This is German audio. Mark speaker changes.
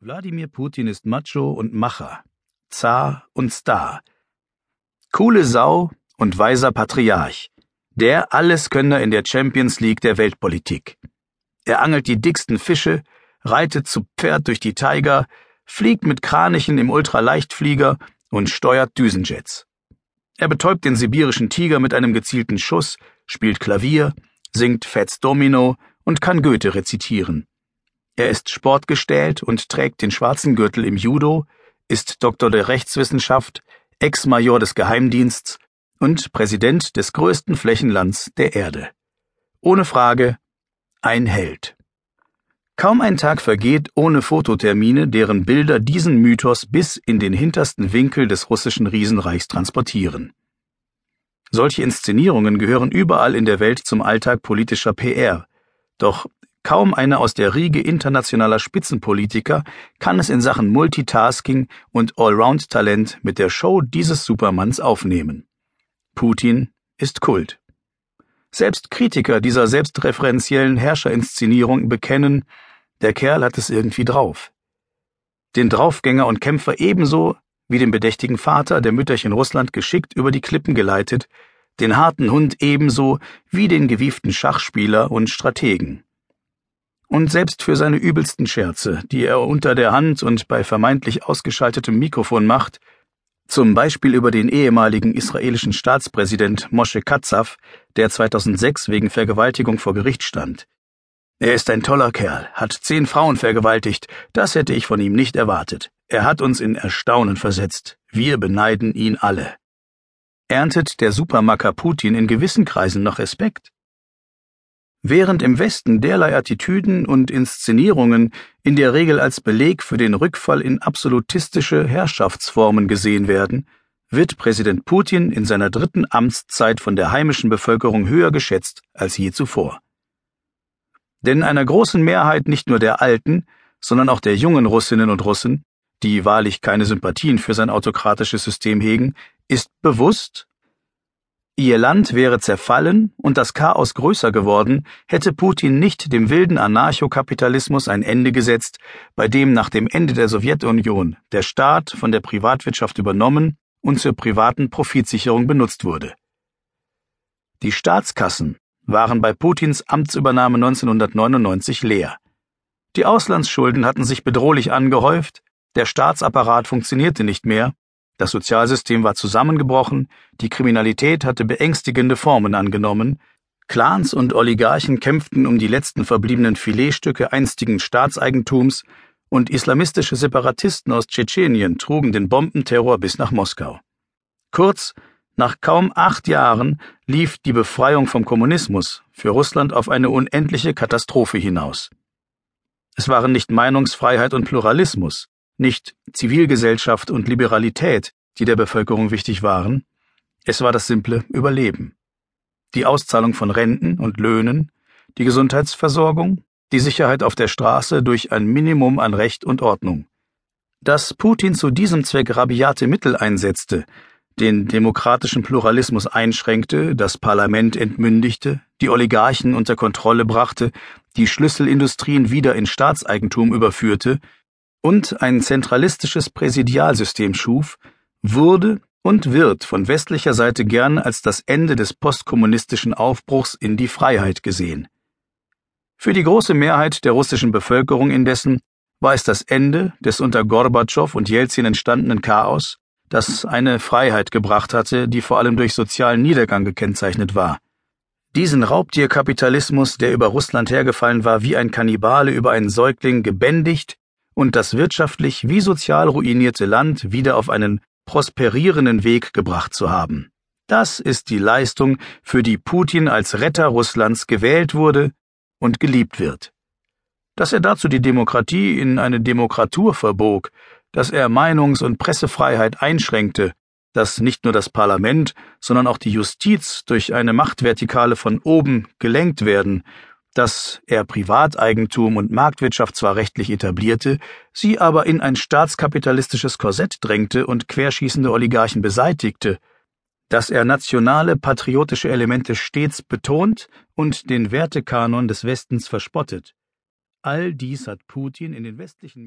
Speaker 1: Wladimir Putin ist Macho und Macher, Zar und Star, coole Sau und weiser Patriarch, der Alleskönner in der Champions League der Weltpolitik. Er angelt die dicksten Fische, reitet zu Pferd durch die Tiger, fliegt mit Kranichen im Ultraleichtflieger und steuert Düsenjets. Er betäubt den sibirischen Tiger mit einem gezielten Schuss, spielt Klavier, singt Fats Domino und kann Goethe rezitieren. Er ist sportgestählt und trägt den schwarzen Gürtel im Judo, ist Doktor der Rechtswissenschaft, Ex-Major des Geheimdiensts und Präsident des größten Flächenlands der Erde. Ohne Frage ein Held. Kaum ein Tag vergeht ohne Fototermine, deren Bilder diesen Mythos bis in den hintersten Winkel des russischen Riesenreichs transportieren. Solche Inszenierungen gehören überall in der Welt zum Alltag politischer PR, doch Kaum einer aus der Riege internationaler Spitzenpolitiker kann es in Sachen Multitasking und Allround-Talent mit der Show dieses Supermanns aufnehmen. Putin ist Kult. Selbst Kritiker dieser selbstreferenziellen Herrscherinszenierung bekennen, der Kerl hat es irgendwie drauf. Den Draufgänger und Kämpfer ebenso wie den bedächtigen Vater der Mütterchen Russland geschickt über die Klippen geleitet, den harten Hund ebenso wie den gewieften Schachspieler und Strategen und selbst für seine übelsten Scherze, die er unter der Hand und bei vermeintlich ausgeschaltetem Mikrofon macht, zum Beispiel über den ehemaligen israelischen Staatspräsident Moshe Katsav, der 2006 wegen Vergewaltigung vor Gericht stand. Er ist ein toller Kerl, hat zehn Frauen vergewaltigt, das hätte ich von ihm nicht erwartet. Er hat uns in Erstaunen versetzt. Wir beneiden ihn alle. Erntet der Supermacker Putin in gewissen Kreisen noch Respekt? Während im Westen derlei Attitüden und Inszenierungen in der Regel als Beleg für den Rückfall in absolutistische Herrschaftsformen gesehen werden, wird Präsident Putin in seiner dritten Amtszeit von der heimischen Bevölkerung höher geschätzt als je zuvor. Denn einer großen Mehrheit nicht nur der alten, sondern auch der jungen Russinnen und Russen, die wahrlich keine Sympathien für sein autokratisches System hegen, ist bewusst, Ihr Land wäre zerfallen und das Chaos größer geworden, hätte Putin nicht dem wilden Anarchokapitalismus ein Ende gesetzt, bei dem nach dem Ende der Sowjetunion der Staat von der Privatwirtschaft übernommen und zur privaten Profitsicherung benutzt wurde. Die Staatskassen waren bei Putins Amtsübernahme 1999 leer. Die Auslandsschulden hatten sich bedrohlich angehäuft, der Staatsapparat funktionierte nicht mehr das Sozialsystem war zusammengebrochen, die Kriminalität hatte beängstigende Formen angenommen, Clans und Oligarchen kämpften um die letzten verbliebenen Filetstücke einstigen Staatseigentums und islamistische Separatisten aus Tschetschenien trugen den Bombenterror bis nach Moskau. Kurz, nach kaum acht Jahren lief die Befreiung vom Kommunismus für Russland auf eine unendliche Katastrophe hinaus. Es waren nicht Meinungsfreiheit und Pluralismus, nicht Zivilgesellschaft und Liberalität, die der Bevölkerung wichtig waren, es war das simple Überleben. Die Auszahlung von Renten und Löhnen, die Gesundheitsversorgung, die Sicherheit auf der Straße durch ein Minimum an Recht und Ordnung. Dass Putin zu diesem Zweck rabiate Mittel einsetzte, den demokratischen Pluralismus einschränkte, das Parlament entmündigte, die Oligarchen unter Kontrolle brachte, die Schlüsselindustrien wieder in Staatseigentum überführte, und ein zentralistisches Präsidialsystem schuf, wurde und wird von westlicher Seite gern als das Ende des postkommunistischen Aufbruchs in die Freiheit gesehen. Für die große Mehrheit der russischen Bevölkerung indessen war es das Ende des unter Gorbatschow und Jelzin entstandenen Chaos, das eine Freiheit gebracht hatte, die vor allem durch sozialen Niedergang gekennzeichnet war. Diesen Raubtierkapitalismus, der über Russland hergefallen war wie ein Kannibale über einen Säugling, gebändigt und das wirtschaftlich wie sozial ruinierte Land wieder auf einen prosperierenden Weg gebracht zu haben. Das ist die Leistung, für die Putin als Retter Russlands gewählt wurde und geliebt wird. Dass er dazu die Demokratie in eine Demokratur verbog, dass er Meinungs- und Pressefreiheit einschränkte, dass nicht nur das Parlament, sondern auch die Justiz durch eine Machtvertikale von oben gelenkt werden dass er Privateigentum und Marktwirtschaft zwar rechtlich etablierte, sie aber in ein staatskapitalistisches Korsett drängte und querschießende Oligarchen beseitigte, dass er nationale patriotische Elemente stets betont und den Wertekanon des Westens verspottet. All dies hat Putin in den westlichen Medien